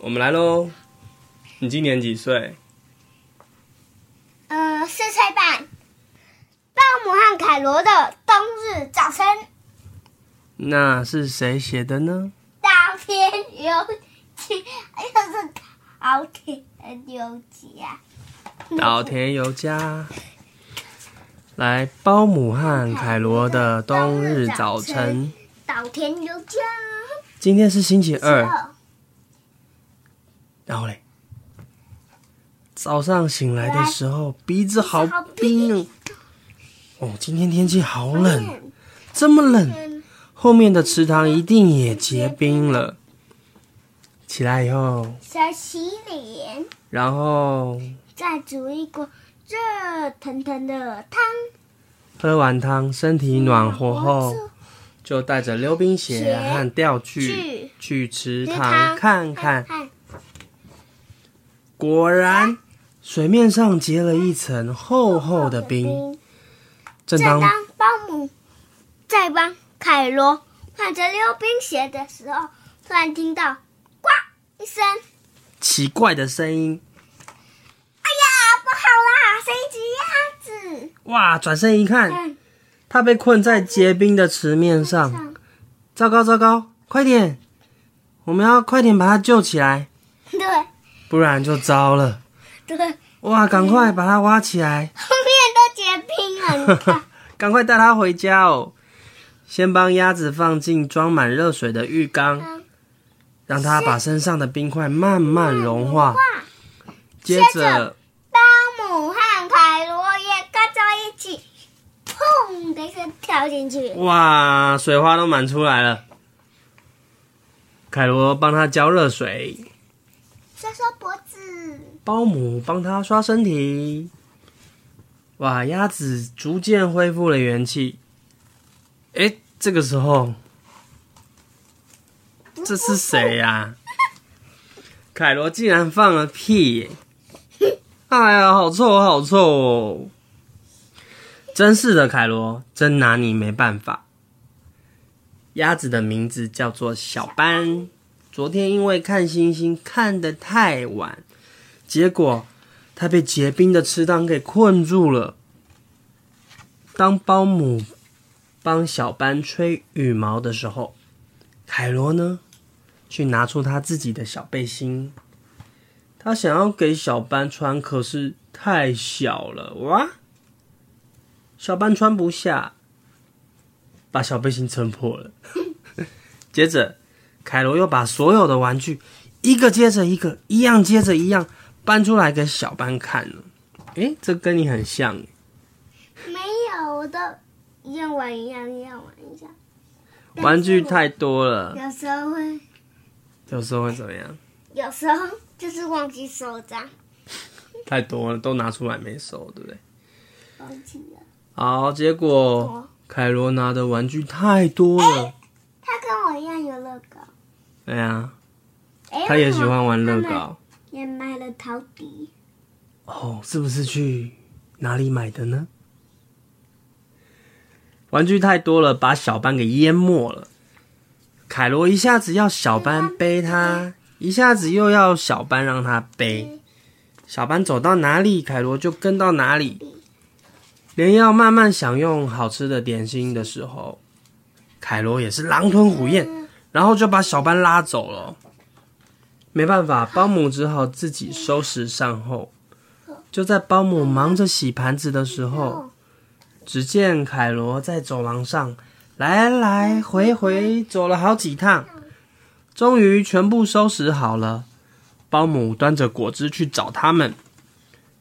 我们来喽。你今年几岁？呃，四岁半。鲍姆和凯罗的冬日早晨。那是谁写的呢？稻田有机，又是稻田有机啊。稻田有家。来，包姆和凯罗的冬日 早晨。稻田有家。今天是星期二。然后嘞，早上醒来的时候，鼻子好冰哦。今天天气好冷，这么冷，后面的池塘一定也结冰了。起来以后，先洗脸，然后再煮一锅热腾腾的汤。喝完汤，身体暖和后，就带着溜冰鞋和钓具去池塘看看。果然，水面上结了一层厚厚的冰。正当保姆在帮凯罗换着溜冰鞋的时候，突然听到“呱”一声奇怪的声音。哎呀，不好啦！是一只鸭子！哇！转身一看，他被困在结冰的池面上。糟糕，糟糕！快点，我们要快点把他救起来。对。不然就糟了。对，哇，赶快把它挖起来。后面都结冰了，赶快带它回家哦。先帮鸭子放进装满热水的浴缸，让它把身上的冰块慢慢融化。接着，巴姆和凯罗也跟着一起，砰的一声跳进去。哇，水花都满出来了。凯罗帮他浇热水。刷刷脖子，包姆帮他刷身体。哇，鸭子逐渐恢复了元气。哎，这个时候，这是谁呀？凯罗竟然放了屁！哎呀，好臭，好臭哦！真是的，凯罗，真拿你没办法。鸭子的名字叫做小班。昨天因为看星星看得太晚，结果他被结冰的池塘给困住了。当保姆帮小班吹羽毛的时候，凯罗呢，去拿出他自己的小背心，他想要给小班穿，可是太小了哇！小班穿不下，把小背心撑破了。接着。凯罗又把所有的玩具一个接着一个，一样接着一样搬出来给小班看了。哎，这跟你很像。没有，我都一样玩一样，一样玩一下。玩具太多了。有时候会。有时候会怎么样？有时候就是忘记收账。太多了，都拿出来没收，对不对？忘记了。好，结果凯罗拿的玩具太多了。对呀，他也喜欢玩乐高，也买了陶笛。哦，是不是去哪里买的呢？玩具太多了，把小班给淹没了。凯罗一下子要小班背他，一下子又要小班让他背。小班走到哪里，凯罗就跟到哪里。连要慢慢享用好吃的点心的时候，凯罗也是狼吞虎咽。然后就把小班拉走了，没办法，保姆只好自己收拾善后。就在保姆忙着洗盘子的时候，只见凯罗在走廊上来来回回走了好几趟，终于全部收拾好了。保姆端着果汁去找他们，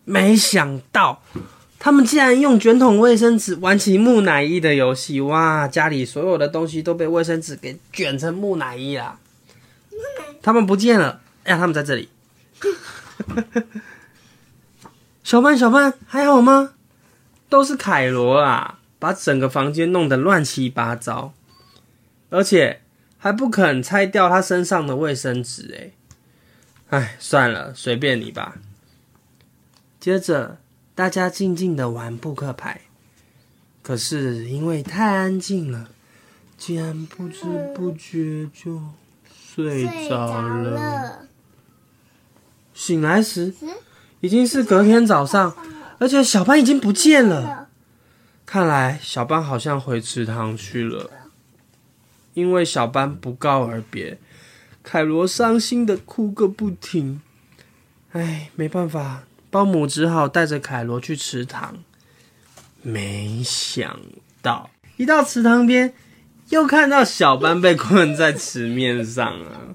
没想到。他们竟然用卷筒卫生纸玩起木乃伊的游戏！哇，家里所有的东西都被卫生纸给卷成木乃伊了。他们不见了！哎呀，他们在这里。小曼，小曼，还好吗？都是凯罗啊，把整个房间弄得乱七八糟，而且还不肯拆掉他身上的卫生纸。哎，哎，算了，随便你吧。接着。大家静静的玩扑克牌，可是因为太安静了，竟然不知不觉就睡着了。醒来时已经是隔天早上，而且小班已经不见了。看来小班好像回池塘去了，因为小班不告而别，凯罗伤心的哭个不停。唉，没办法，保姆只好带着凯罗去池塘。没想到一到池塘边，又看到小班被困在池面上啊！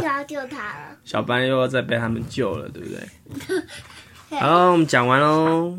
要救他了。小班又要再被他们救了，对不对？好，我们讲完喽。